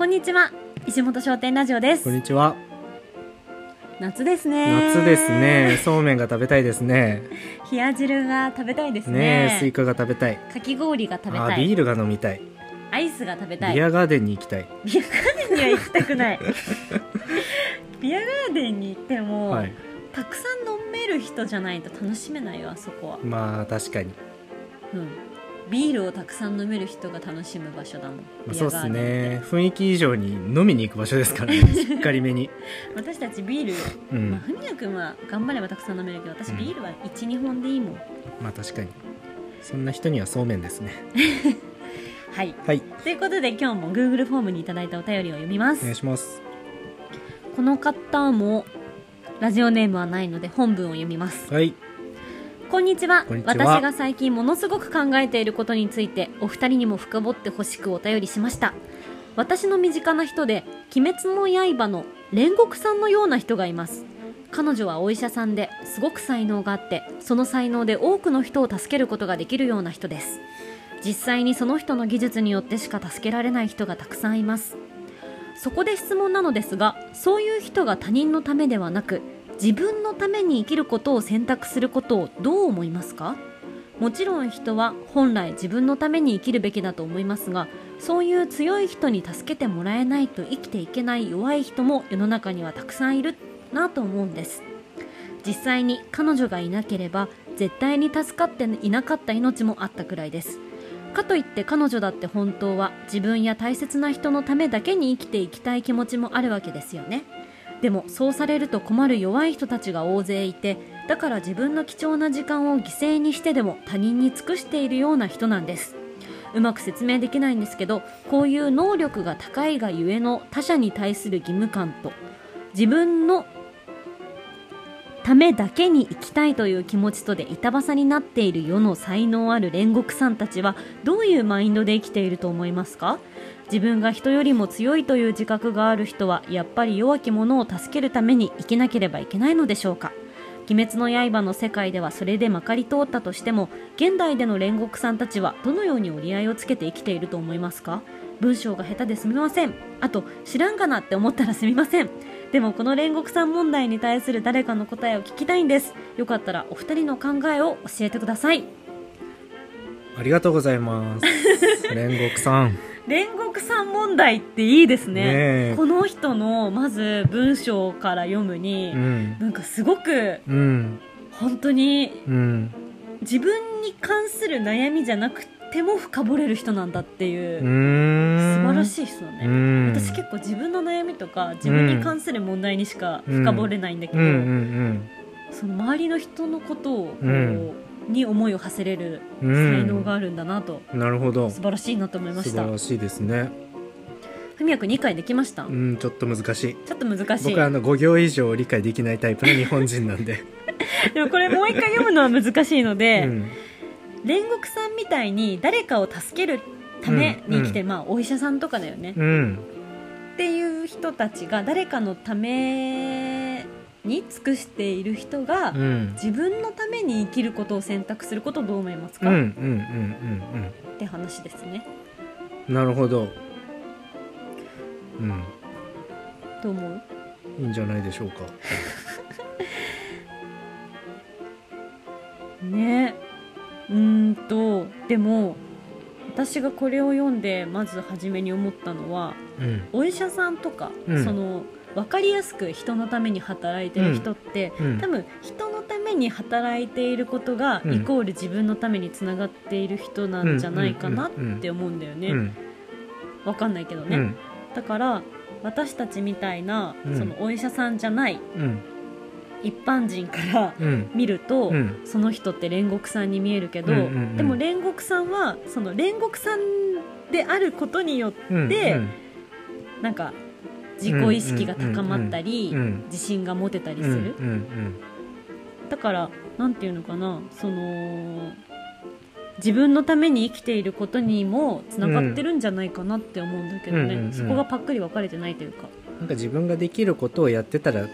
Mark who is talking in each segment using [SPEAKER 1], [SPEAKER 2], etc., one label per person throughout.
[SPEAKER 1] こんにちは石本商店ラジオです
[SPEAKER 2] こんにちは。
[SPEAKER 1] 夏ですね
[SPEAKER 2] 夏ですね。そうめんが食べたいですね。
[SPEAKER 1] 冷や汁が食べたいですね
[SPEAKER 2] ねえ、スイカが食べたい。
[SPEAKER 1] かき氷が食べたい
[SPEAKER 2] ビールが飲みたい。
[SPEAKER 1] アイスが食べたい
[SPEAKER 2] ビアガーデンに行きたい。
[SPEAKER 1] ビアガーデンには行きたくない ビアガーデンに行っても、
[SPEAKER 2] はい。
[SPEAKER 1] たくさん飲める人じゃないと楽しめないよあそこは、
[SPEAKER 2] まあ確かに。
[SPEAKER 1] うん、ビールをたくさん飲める人が楽しむ場所だもん
[SPEAKER 2] まあ
[SPEAKER 1] ビ
[SPEAKER 2] そうですね。雰囲気以上に飲みに行く場所ですからね。しっかりめに。
[SPEAKER 1] 私たちビール、
[SPEAKER 2] うん
[SPEAKER 1] まあ、ふみやくんは頑張ればたくさん飲めるけど私
[SPEAKER 2] うん
[SPEAKER 1] ビールは12本でいいもん、
[SPEAKER 2] まあ確かに。そんな人にはそうめんですね。
[SPEAKER 1] はい
[SPEAKER 2] はい。
[SPEAKER 1] ということで今日も Google フォームにいただいたお便りを読みます
[SPEAKER 2] お願いします。
[SPEAKER 1] この方もラジオネームはないので本文を読みます
[SPEAKER 2] はい。
[SPEAKER 1] こんにちは。私が最近ものすごく考えていることについてお二人にも深掘ってほしくお便りしました。私の身近な人で「鬼滅の刃」の煉獄さんのような人がいます。彼女はお医者さんですごく才能があってその才能で多くの人を助けることができるような人です。実際にその人の技術によってしか助けられない人がたくさんいます。そこで質問なのですがそういう人が他人のためではなく自分のために生きることを選択することをどう思いますか？もちろん人は本来自分のために生きるべきだと思いますがそういう強い人に助けてもらえないと生きていけない弱い人も世の中にはたくさんいるなと思うんです。実際に彼女がいなければ絶対に助かっていなかった命もあったくらいです。かといって彼女だって本当は自分や大切な人のためだけに生きていきたい気持ちもあるわけですよね。でもそうされると困る弱い人たちが大勢いてだから自分の貴重な時間を犠牲にしてでも他人に尽くしているような人なんです。うまく説明できないんですけどこういう能力が高いがゆえの他者に対する義務感と自分のためだけに生きたいという気持ちとで板挟になっている世の才能ある煉獄さんたちはどういうマインドで生きていると思いますか？自分が人よりも強いという自覚がある人はやっぱり弱き者を助けるために生きなければいけないのでしょうか。鬼滅の刃の世界ではそれでまかり通ったとしても現代での煉獄さんたちはどのように折り合いをつけて生きていると思いますか？文章が下手ですみません。あと知らんかなって思ったらすみません。でもこの煉獄さん問題に対する誰かの答えを聞きたいんです。よかったらお二人の考えを教えてください。
[SPEAKER 2] ありがとうございます。煉獄さん。
[SPEAKER 1] 煉獄さん問題っていいですね
[SPEAKER 2] ねえ
[SPEAKER 1] この人のまず文章から読むに、
[SPEAKER 2] うん。
[SPEAKER 1] なんかすごく
[SPEAKER 2] うん。
[SPEAKER 1] 本当に
[SPEAKER 2] うん。
[SPEAKER 1] 自分に関する悩みじゃなくても深掘れる人なんだっていう。素晴らしい人だね、
[SPEAKER 2] うん。
[SPEAKER 1] 私結構自分の悩みとか自分に関する問題にしか深掘れないんだけど、その周りの人のことをこう、
[SPEAKER 2] うん
[SPEAKER 1] に思いを馳せれる
[SPEAKER 2] うん。
[SPEAKER 1] 才能があるんだなと、
[SPEAKER 2] うん。なるほど。
[SPEAKER 1] 素晴らしいなと思いました
[SPEAKER 2] 素晴らしいですね。
[SPEAKER 1] ふみやくん理解できました、
[SPEAKER 2] うん、ちょっと難しい。
[SPEAKER 1] ちょっと難しい
[SPEAKER 2] 僕はあの5行以上理解できないタイプの日本人なんで。
[SPEAKER 1] でもこれもう一回読むのは難しいので、
[SPEAKER 2] うん。
[SPEAKER 1] 煉獄さんみたいに誰かを助けるために生きて、
[SPEAKER 2] う
[SPEAKER 1] まあお医者さんとかだよね、
[SPEAKER 2] うん。
[SPEAKER 1] っていう人たちが誰かのために尽くしている人が、
[SPEAKER 2] うん。
[SPEAKER 1] 自分のために生きることを選択することをどう思いますか、
[SPEAKER 2] うんうんうん
[SPEAKER 1] って話ですね
[SPEAKER 2] うんうん。なるほど。うん。
[SPEAKER 1] どう思う？
[SPEAKER 2] いいんじゃないでしょうか。
[SPEAKER 1] ねうーんとでも私がこれを読んでまず初めに思ったのは
[SPEAKER 2] うん。
[SPEAKER 1] お医者さんとか、
[SPEAKER 2] うん
[SPEAKER 1] その分かりやすく人のために働いてる人って、
[SPEAKER 2] うん
[SPEAKER 1] 多分人のために働いていることが、
[SPEAKER 2] うん
[SPEAKER 1] イコール自分のためにつながっている人なんじゃないかなって思うんだよね、
[SPEAKER 2] うん。
[SPEAKER 1] わかんないけどね、
[SPEAKER 2] うん。
[SPEAKER 1] だから私たちみたいな、
[SPEAKER 2] うん
[SPEAKER 1] そのお医者さんじゃない
[SPEAKER 2] うん。
[SPEAKER 1] 一般人から
[SPEAKER 2] うん。
[SPEAKER 1] 見ると、
[SPEAKER 2] うん。
[SPEAKER 1] その人って煉獄さんに見えるけど、
[SPEAKER 2] うんうんうん
[SPEAKER 1] でも煉獄さんはその煉獄さんであることによって、
[SPEAKER 2] うん。
[SPEAKER 1] でなんか自己意識が高まったり、自信が持てたり。する、だからなんていうのかなその自分のために生きていることにもつながってるんじゃないかなって思うんだけどね、そこがパックリ分かれてないというか
[SPEAKER 2] なんか自分ができることをやってたら、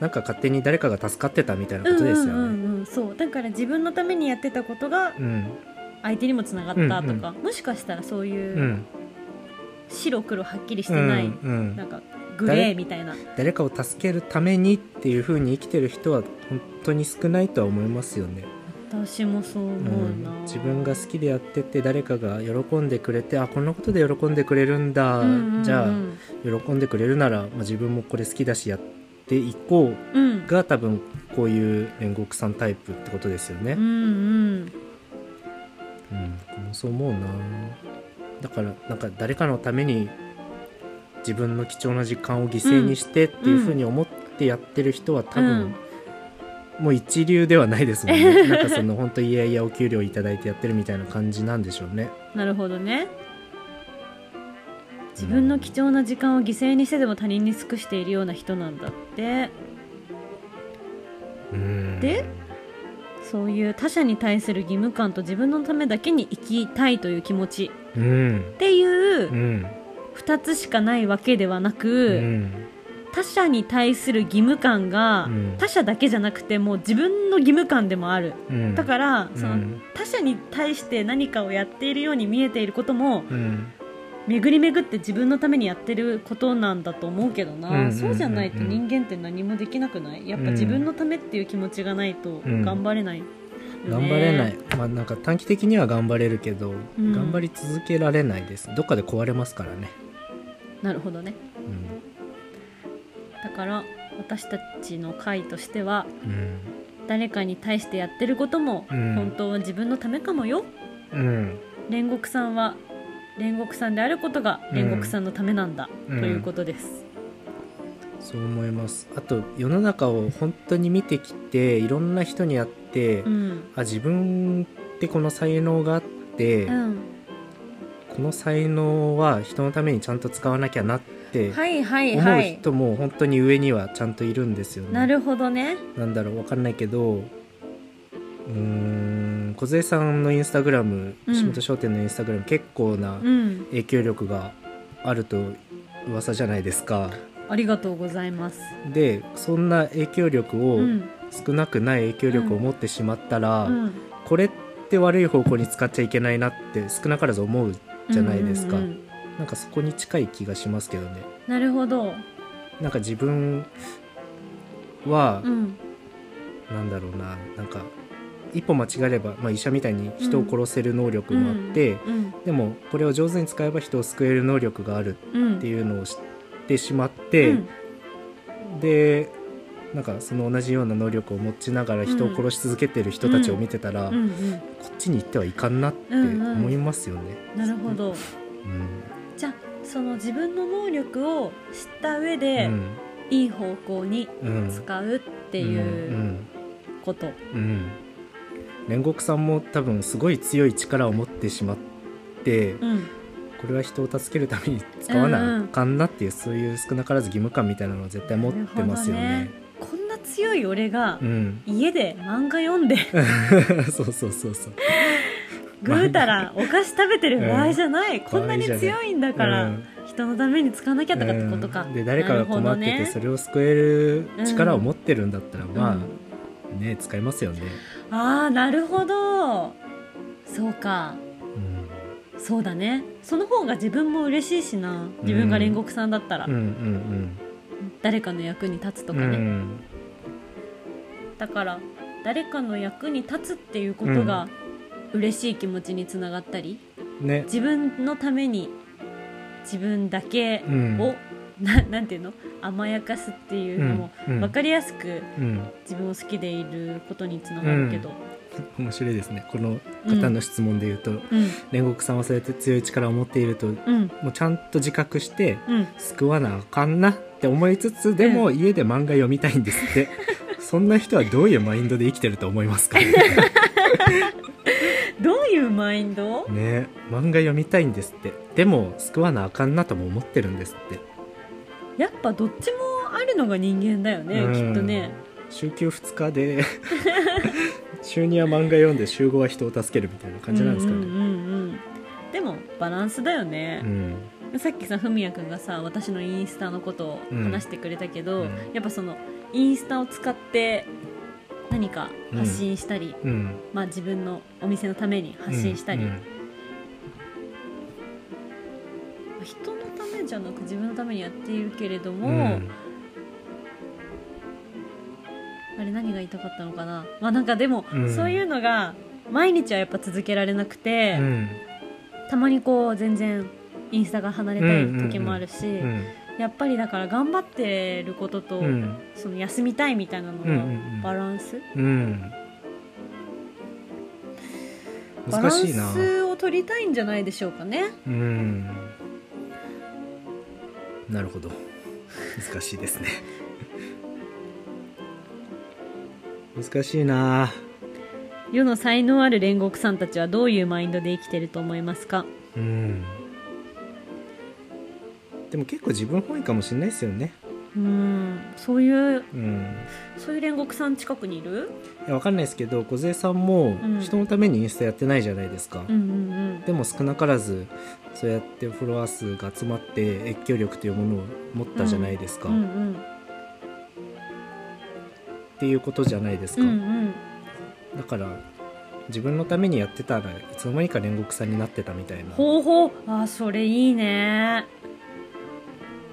[SPEAKER 2] なんか勝手に誰かが助かってたみたいなことですよね。
[SPEAKER 1] うんうんうんそうだから自分のためにやってたことが。相手にもつながったとか、
[SPEAKER 2] うん
[SPEAKER 1] もしかしたらそういう白黒はっきりしてない、
[SPEAKER 2] うんうん。
[SPEAKER 1] なんかグレーみたいな。
[SPEAKER 2] 誰かを助けるためにっていう風に生きてる人は本当に少ないとは思いますよね、
[SPEAKER 1] 私もそう思うな、
[SPEAKER 2] うん。自分が好きでやってて誰かが喜んでくれてあこんなことで喜んでくれるんだ、
[SPEAKER 1] うんうんうん。
[SPEAKER 2] じゃあ喜んでくれるなら、まあ、自分もこれ好きだしやっていこう。
[SPEAKER 1] うん。
[SPEAKER 2] が多分こういう煉獄さんタイプってことですよね。
[SPEAKER 1] うんうん。
[SPEAKER 2] うん、そう思うなだからなんか誰かのために自分の貴重な時間を犠牲にしてっていう風に思ってやってる人は多分、
[SPEAKER 1] うん。
[SPEAKER 2] もう一流ではないですもんね。なんかその本当いやいやお給料いただいてやってるみたいな感じなんでしょうね。
[SPEAKER 1] なるほどね。自分の貴重な時間を犠牲にしてでも他人に尽くしているような人なんだって。
[SPEAKER 2] うん。
[SPEAKER 1] でそういう他者に対する義務感と自分のためだけに生きたいという気持ち。
[SPEAKER 2] うん
[SPEAKER 1] っていう
[SPEAKER 2] うん。
[SPEAKER 1] 2つしかないわけではな
[SPEAKER 2] う
[SPEAKER 1] く、
[SPEAKER 2] ん。
[SPEAKER 1] 他者に対する義務感が
[SPEAKER 2] うん。
[SPEAKER 1] 他者だけじゃなくてもう自分の義務感でもある。
[SPEAKER 2] うん。
[SPEAKER 1] だからその
[SPEAKER 2] うん
[SPEAKER 1] 他者に対して何かをやっているように見えていることも
[SPEAKER 2] うん。
[SPEAKER 1] 巡り巡って自分のためにやってることなんだと思うけどな、
[SPEAKER 2] うんうんうんうん。
[SPEAKER 1] そうじゃないと人間って何もできなくない？やっぱ自分のためっていう気持ちがないと
[SPEAKER 2] うん。
[SPEAKER 1] 頑張れない
[SPEAKER 2] 頑張れない、まあなんか短期的には頑張れるけど、
[SPEAKER 1] うん。
[SPEAKER 2] 頑張り続けられないです。どっかで壊れますからね、
[SPEAKER 1] なるほどね。だから私たちの会としては
[SPEAKER 2] うん。
[SPEAKER 1] 誰かに対してやってることも
[SPEAKER 2] うん。
[SPEAKER 1] 本当は自分のためかもよ、
[SPEAKER 2] うん。
[SPEAKER 1] 煉獄さんは煉獄さんであることが煉獄さんのためなんだ、
[SPEAKER 2] うん。
[SPEAKER 1] ということです、
[SPEAKER 2] そう思います。あと世の中を本当に見てきていろんな人に会って、
[SPEAKER 1] うん。
[SPEAKER 2] あ自分ってこの才能があって、
[SPEAKER 1] うん、
[SPEAKER 2] この才能は人のためにちゃんと使わなきゃなって
[SPEAKER 1] はいはい
[SPEAKER 2] 思う
[SPEAKER 1] はい
[SPEAKER 2] 人も本当に上にはちゃんといるんですよね。
[SPEAKER 1] なるほどね。
[SPEAKER 2] なんだろうわかんないけどうーん梢さんのインスタグラム
[SPEAKER 1] う
[SPEAKER 2] 本商店のインスタグラム、結構な
[SPEAKER 1] うん。
[SPEAKER 2] 影響力があると噂じゃないですか。
[SPEAKER 1] ありがとうございます。
[SPEAKER 2] でそんな影響力を、
[SPEAKER 1] うん
[SPEAKER 2] 少なくない影響力を持ってしまったら、
[SPEAKER 1] うん。
[SPEAKER 2] これって悪い方向に使っちゃいけないなって少なからず思うじゃないですか、
[SPEAKER 1] うんうんうん。
[SPEAKER 2] なんかそこに近い気がしますけどね。
[SPEAKER 1] なるほど。
[SPEAKER 2] なんか自分は、
[SPEAKER 1] うん。
[SPEAKER 2] なんだろうな。なんか一歩間違えれば、まあ、医者みたいに人を殺せる能力もあって、
[SPEAKER 1] うん。
[SPEAKER 2] でもこれを上手に使えば人を救える能力がある
[SPEAKER 1] うん
[SPEAKER 2] っていうのを知ってしまって、
[SPEAKER 1] うん。
[SPEAKER 2] でなんかその同じような能力を持ちながら人を殺し続けてる人たちを見てたら、
[SPEAKER 1] うんうん
[SPEAKER 2] こっちに行ってはいかんなって思いますよね。
[SPEAKER 1] なるほど。
[SPEAKER 2] うん。
[SPEAKER 1] じゃあその自分の能力を知った上で、
[SPEAKER 2] うん。
[SPEAKER 1] いい方向に
[SPEAKER 2] うん
[SPEAKER 1] 使うっていう
[SPEAKER 2] うん
[SPEAKER 1] こと、
[SPEAKER 2] うん。煉獄さんも多分すごい強い力を持ってしまって、
[SPEAKER 1] うん
[SPEAKER 2] これは人を助けるために使わなあかんなっていう、そういう少なからず義務感みたいなのを絶対持ってますよね。
[SPEAKER 1] 強い俺が
[SPEAKER 2] うん、
[SPEAKER 1] 家で漫画読んで
[SPEAKER 2] そうそうそうそう。
[SPEAKER 1] ぐうたらお菓子食べてる場合じゃない、こんなに
[SPEAKER 2] 場合じゃない
[SPEAKER 1] 強いんだから、
[SPEAKER 2] うん
[SPEAKER 1] 人のために使わなきゃとかってことか、
[SPEAKER 2] うん。で誰かが困っててそれを救える力を持ってるんだったら、ま
[SPEAKER 1] うん。
[SPEAKER 2] あね使いますよね。
[SPEAKER 1] ああなるほど。そうか。
[SPEAKER 2] うん。
[SPEAKER 1] そうだね。その方が自分も嬉しいしな。自分が煉獄さんだったら、
[SPEAKER 2] うんうん
[SPEAKER 1] 誰かの役に立つと
[SPEAKER 2] うん
[SPEAKER 1] かね、
[SPEAKER 2] うん
[SPEAKER 1] だから誰かの役に立つっていうことが嬉しい気持ちにつながったり
[SPEAKER 2] ね。
[SPEAKER 1] 自分のために自分だけ
[SPEAKER 2] うん。
[SPEAKER 1] を、ななんていうの？甘やかすっていうのも
[SPEAKER 2] うん。うん。
[SPEAKER 1] 分かりやすく
[SPEAKER 2] うん。
[SPEAKER 1] 自分を好きでいることにつながるけど、
[SPEAKER 2] 面白いですね。この方の質問で言うと、
[SPEAKER 1] うん。
[SPEAKER 2] 煉獄さんはそうやって強い力を持っていると
[SPEAKER 1] うん。
[SPEAKER 2] もうちゃんと自覚して
[SPEAKER 1] うん。
[SPEAKER 2] 救わなあかんなって思いつつでも家で漫画読みたいんですって そんな人はどういうマインドで生きてると思いますか？
[SPEAKER 1] どういうマインド？
[SPEAKER 2] ね漫画読みたいんですって。でも救わなあかんなとも思ってるんですって。
[SPEAKER 1] やっぱどっちもあるのが人間だよね、
[SPEAKER 2] うん。
[SPEAKER 1] きっとね。
[SPEAKER 2] 週休2日で 週2は漫画読んで週5は人を助けるみたいな感じなんですかね。
[SPEAKER 1] うんうんうんうん。でもバランスだよね。
[SPEAKER 2] う、ん。
[SPEAKER 1] さっきさふみやくんがさ私のインスタのことを話してくれたけど、
[SPEAKER 2] うん。
[SPEAKER 1] やっぱそのインスタを使って何か発信したり、
[SPEAKER 2] うん。
[SPEAKER 1] まあ、自分のお店のために発信したり、
[SPEAKER 2] うん
[SPEAKER 1] 人のじゃなく自分のためにやっているけれども、
[SPEAKER 2] うん。
[SPEAKER 1] あれ何が言いたかったのかな？まあなんかでも、
[SPEAKER 2] うん。
[SPEAKER 1] そういうのが毎日はやっぱ続けられなくて、
[SPEAKER 2] うん。
[SPEAKER 1] たまにこう全然インスタが離れたい時もあるし、
[SPEAKER 2] うん
[SPEAKER 1] やっぱりだから頑張ってることと、
[SPEAKER 2] うん。
[SPEAKER 1] その休みたいみたいなのの
[SPEAKER 2] ん
[SPEAKER 1] バランス、
[SPEAKER 2] うん。
[SPEAKER 1] バラン
[SPEAKER 2] 難しいな。
[SPEAKER 1] スを取りたいんじゃないでしょうかね。
[SPEAKER 2] うん。なるほど。難しいですね。難しいな。
[SPEAKER 1] 世の才能ある煉獄さんたちはどういうマインドで生きてると思いますか？
[SPEAKER 2] うんでも結構自分本位かもしれないですよね。
[SPEAKER 1] うんそういう
[SPEAKER 2] うん
[SPEAKER 1] そういう煉獄さん近くにいる？
[SPEAKER 2] いやわかんないですけど梢さんも
[SPEAKER 1] うん。
[SPEAKER 2] 人のためにインスタやってないじゃないですか、
[SPEAKER 1] うんうん
[SPEAKER 2] でも少なからずそうやってフォロワー数が集まって影響力というものを持ったじゃないですか、
[SPEAKER 1] うんう
[SPEAKER 2] っ
[SPEAKER 1] ん
[SPEAKER 2] ていうことじゃないですか、
[SPEAKER 1] うんうん
[SPEAKER 2] だから自分のためにやってたらいつの間にか煉獄さんになってたみたいな。
[SPEAKER 1] ほうほう。あそれいいね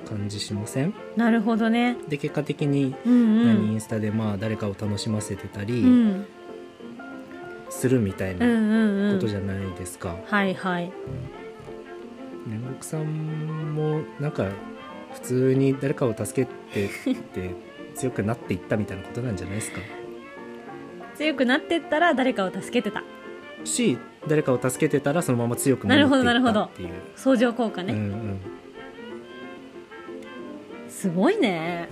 [SPEAKER 2] 感じしません？
[SPEAKER 1] なるほどね。
[SPEAKER 2] で結果的に
[SPEAKER 1] うんう
[SPEAKER 2] 何イ
[SPEAKER 1] ん
[SPEAKER 2] ンスタでまあ誰かを楽しませてたり
[SPEAKER 1] うん。
[SPEAKER 2] するみたい
[SPEAKER 1] うん
[SPEAKER 2] な
[SPEAKER 1] うんうん。
[SPEAKER 2] ことじゃないですか、
[SPEAKER 1] はいはい。
[SPEAKER 2] 煉獄さんもなんか普通に誰かを助けてって強くなっていったみたいなことなんじゃないですか？
[SPEAKER 1] 強くなってったら誰かを助けてた。
[SPEAKER 2] し誰かを助けてたらそのまま強くな
[SPEAKER 1] なるほど
[SPEAKER 2] っていっ
[SPEAKER 1] なるほど
[SPEAKER 2] たっていう
[SPEAKER 1] 相乗効果ね、
[SPEAKER 2] うんうん
[SPEAKER 1] すごいね。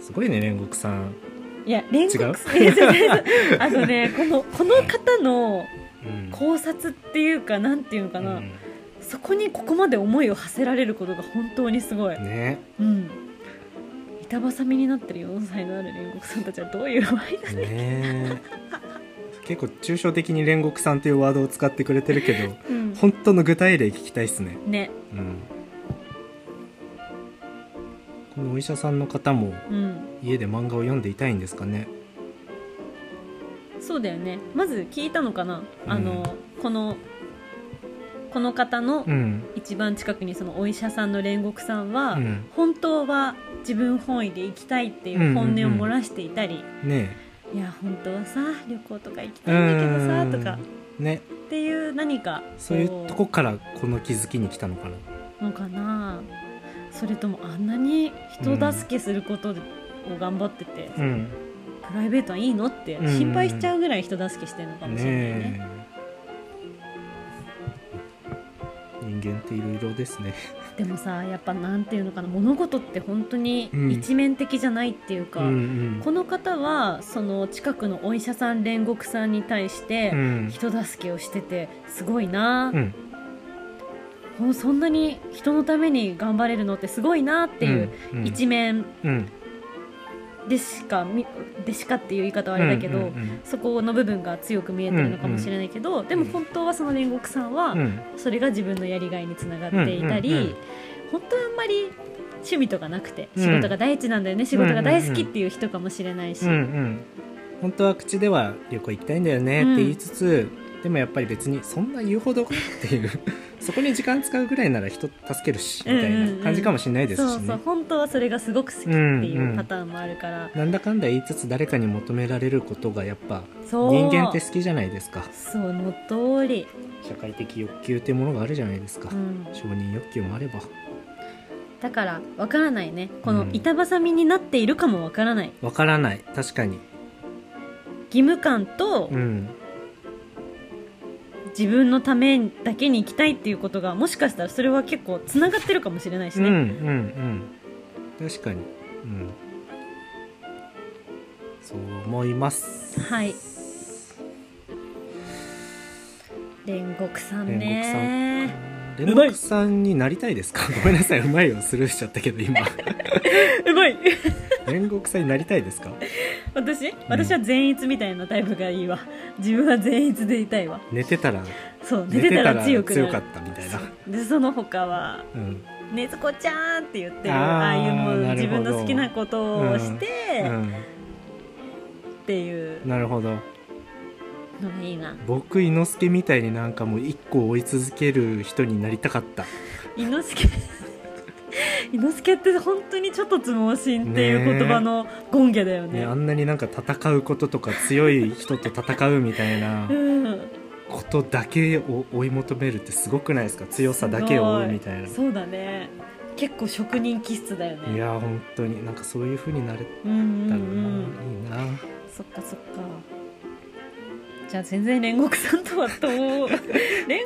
[SPEAKER 2] すごいね煉獄さん、
[SPEAKER 1] いや煉獄さんあのね このこの方の
[SPEAKER 2] うん。
[SPEAKER 1] 考察っていうかなんていうのかな、
[SPEAKER 2] うん。
[SPEAKER 1] そこにここまで思いを馳せられることが本当にすごい、
[SPEAKER 2] ね。
[SPEAKER 1] うん。板挟みになってる4歳のある煉獄さんたちはどういう場合だ
[SPEAKER 2] ね結構抽象的に煉獄さんというワードを使ってくれてるけど
[SPEAKER 1] うん。
[SPEAKER 2] 本当の具体例聞きたいっすね。
[SPEAKER 1] ね。
[SPEAKER 2] うんお医者さんの方も
[SPEAKER 1] うん。
[SPEAKER 2] 家で漫画を読んでいたいんですかね？
[SPEAKER 1] そうだよね。まず聞いたのかな、
[SPEAKER 2] うん。
[SPEAKER 1] あのこのこの方の
[SPEAKER 2] うん。
[SPEAKER 1] 一番近くにそのお医者さんの煉獄さんは、
[SPEAKER 2] うん。
[SPEAKER 1] 本当は自分本位で行きたいっていう本音を漏らしていたり、
[SPEAKER 2] ね
[SPEAKER 1] いや本当はさ旅行とか行き
[SPEAKER 2] え
[SPEAKER 1] たいんだけどさ
[SPEAKER 2] うん。
[SPEAKER 1] とか。
[SPEAKER 2] ね。
[SPEAKER 1] っていう何か
[SPEAKER 2] そういうとこからこの気づきに来たのかな？
[SPEAKER 1] のかなそれともあんなに人助けすることを頑張ってて、
[SPEAKER 2] うん。
[SPEAKER 1] プライベートはいいのって
[SPEAKER 2] うん。
[SPEAKER 1] 心配しちゃうぐらい人助けしてるのかもしれないね。
[SPEAKER 2] ねえ。人間っていろいろですね。
[SPEAKER 1] でもさやっぱなんていうのかな物事って本当に
[SPEAKER 2] うん。
[SPEAKER 1] 一面的じゃないっていうか、
[SPEAKER 2] うんうん。
[SPEAKER 1] この方はその近くのお医者さん煉獄さんに対して
[SPEAKER 2] うん。
[SPEAKER 1] 人助けをしててすごいな、
[SPEAKER 2] うん
[SPEAKER 1] ほんそんなに人のために頑張れるのってすごいなっていう
[SPEAKER 2] うん
[SPEAKER 1] 一面
[SPEAKER 2] うん
[SPEAKER 1] でしか？みでしかっていう言い方はあれだけど、
[SPEAKER 2] うんうん
[SPEAKER 1] そこの部分が強く見えてるのかもしれないけど、でも本当はその煉獄さんは、
[SPEAKER 2] うん。うん
[SPEAKER 1] それが自分のやりがいにつながっていたり、
[SPEAKER 2] うんうんうん
[SPEAKER 1] 本当はあんまり趣味とかなくて
[SPEAKER 2] うん。
[SPEAKER 1] 仕事が第一なんだよね、仕事が大好きっていう人かもしれないし、
[SPEAKER 2] うんうん。本当は口では旅行行きたいんだよねって言いつつ、でもやっぱり別にそんな言うほどっていう そこに時間使うぐらいなら人助けるしみたいな感じかもしれないですしね、
[SPEAKER 1] そうそう本当はそれがすごく好きっていうパターンもあるから、
[SPEAKER 2] なんだかんだ言いつつ誰かに求められることがやっぱ人間って好きじゃないですか。
[SPEAKER 1] その通り、
[SPEAKER 2] 社会的欲求っていうものがあるじゃないですか、
[SPEAKER 1] うん、
[SPEAKER 2] 承認欲求もあれば。
[SPEAKER 1] だからわからないね。この
[SPEAKER 2] うん。
[SPEAKER 1] 板挟みになっているかもわからない。
[SPEAKER 2] わからない。確かに。
[SPEAKER 1] 義務感と
[SPEAKER 2] うん
[SPEAKER 1] 自分のためだけに行きたいっていうことがもしかしたらそれは結構つながってるかもしれないし
[SPEAKER 2] うんうん
[SPEAKER 1] ね、
[SPEAKER 2] うん。確かに。うん。そう思います。
[SPEAKER 1] はい。煉獄さん
[SPEAKER 2] 煉獄
[SPEAKER 1] ね
[SPEAKER 2] さん。煉獄さんになりたいですか？ごめんなさい。うまいをスルーしちゃったけど今。
[SPEAKER 1] うまい
[SPEAKER 2] 煉獄さんになりたいですか？
[SPEAKER 1] 私？私は善逸みたいなタイプがいいわ。自分は善逸でいたいわ。
[SPEAKER 2] 寝てたら
[SPEAKER 1] そう寝てたら強くなる。
[SPEAKER 2] かったみたいな。
[SPEAKER 1] でその他は
[SPEAKER 2] うん「
[SPEAKER 1] ねずこちゃん」って言ってる
[SPEAKER 2] あー
[SPEAKER 1] ああいうもう自分の好きなことをして、
[SPEAKER 2] うん。
[SPEAKER 1] っていう。
[SPEAKER 2] なるほど。
[SPEAKER 1] のがいいな。
[SPEAKER 2] 僕伊之助みたいになんかもう一個追い続ける人になりたかった。
[SPEAKER 1] 伊之助？伊之助って本当にちょっとつ盲信っていう言葉の権下だよね。
[SPEAKER 2] ねあんなになんか戦うこととか強い人と戦うみたいな
[SPEAKER 1] うん。
[SPEAKER 2] ことだけを追い求めるってすごごくないですか？強さだけを追うみたいな。
[SPEAKER 1] そうだね。結構職人気質だよね。
[SPEAKER 2] いや本当に。なんかそういう風になれ
[SPEAKER 1] うんうん
[SPEAKER 2] たらな、
[SPEAKER 1] うん。
[SPEAKER 2] いいな。
[SPEAKER 1] そっかそっかじゃあ全然煉獄さんとはどう 煉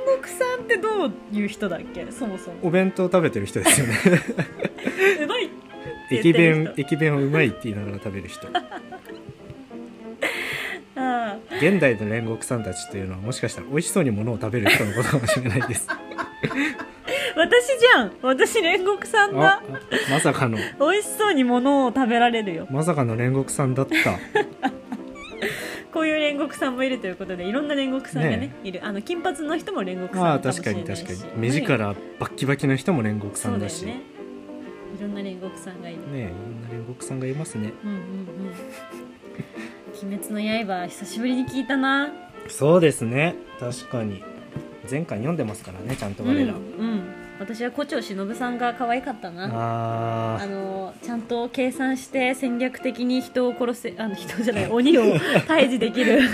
[SPEAKER 1] 獄さんってどういう人だっけ？そもそも。
[SPEAKER 2] お弁当食べてる人ですよね。
[SPEAKER 1] うまい
[SPEAKER 2] 駅弁駅弁をうまいって言いながら食べる人。
[SPEAKER 1] あ
[SPEAKER 2] 現代の煉獄さんたちというのはもしかしたら美味しそうにものを食べる人のことかもしれないです。
[SPEAKER 1] あ私じゃん。私煉獄さん
[SPEAKER 2] あ
[SPEAKER 1] だ
[SPEAKER 2] まさかの。
[SPEAKER 1] 美味しそうに物を食べられるよ。
[SPEAKER 2] まさかの煉獄さんだった
[SPEAKER 1] こういう煉獄さんもいるということでいろんな煉獄さんがね
[SPEAKER 2] ね
[SPEAKER 1] いる。あの金髪の人も煉獄さん
[SPEAKER 2] まあ
[SPEAKER 1] かもし
[SPEAKER 2] 確か
[SPEAKER 1] れないし。
[SPEAKER 2] に確かに。目力バッキバキの人も煉獄さんだし。ね。
[SPEAKER 1] いろんな煉獄さんがいる、
[SPEAKER 2] いろんな煉獄さんがいますね。
[SPEAKER 1] うんうんうん。鬼滅の刃久しぶりに聞いたな。
[SPEAKER 2] そうですね。確かに。前回読んでますからねちゃんと我ら、
[SPEAKER 1] うん、うん、私は胡蝶忍さんが可愛かったな。あ
[SPEAKER 2] あ
[SPEAKER 1] のちゃんと計算して戦略的に人を殺せあの人じゃない鬼を退治できる。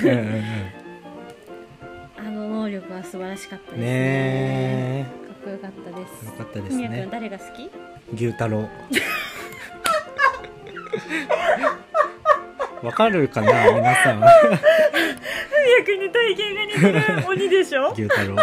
[SPEAKER 1] あの能力は素晴らしかったですね。
[SPEAKER 2] ね
[SPEAKER 1] かっこよかったです。
[SPEAKER 2] えよかったですね。
[SPEAKER 1] 誰が好き？
[SPEAKER 2] 牛太郎。わかるかな皆さん。
[SPEAKER 1] ふみやくんに体型が似てる。鬼でしょ？
[SPEAKER 2] 牛太郎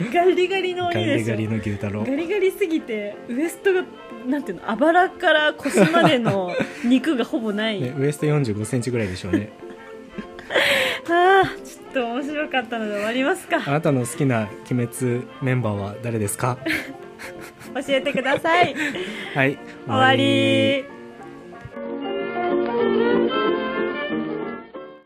[SPEAKER 1] ガリガリの
[SPEAKER 2] ガ
[SPEAKER 1] 鬼でしょ
[SPEAKER 2] リガリの牛太郎。
[SPEAKER 1] ガリガリすぎてウエストがなんていうのあばらから腰までの 肉がほぼない、
[SPEAKER 2] ね、ウエスト4 5センチぐらいでしょうね。
[SPEAKER 1] ああちょっと面白かったので終わりますか。
[SPEAKER 2] あなたの好きな鬼滅メンバーは誰ですか？
[SPEAKER 1] 教えてください。
[SPEAKER 2] はい
[SPEAKER 1] 終わり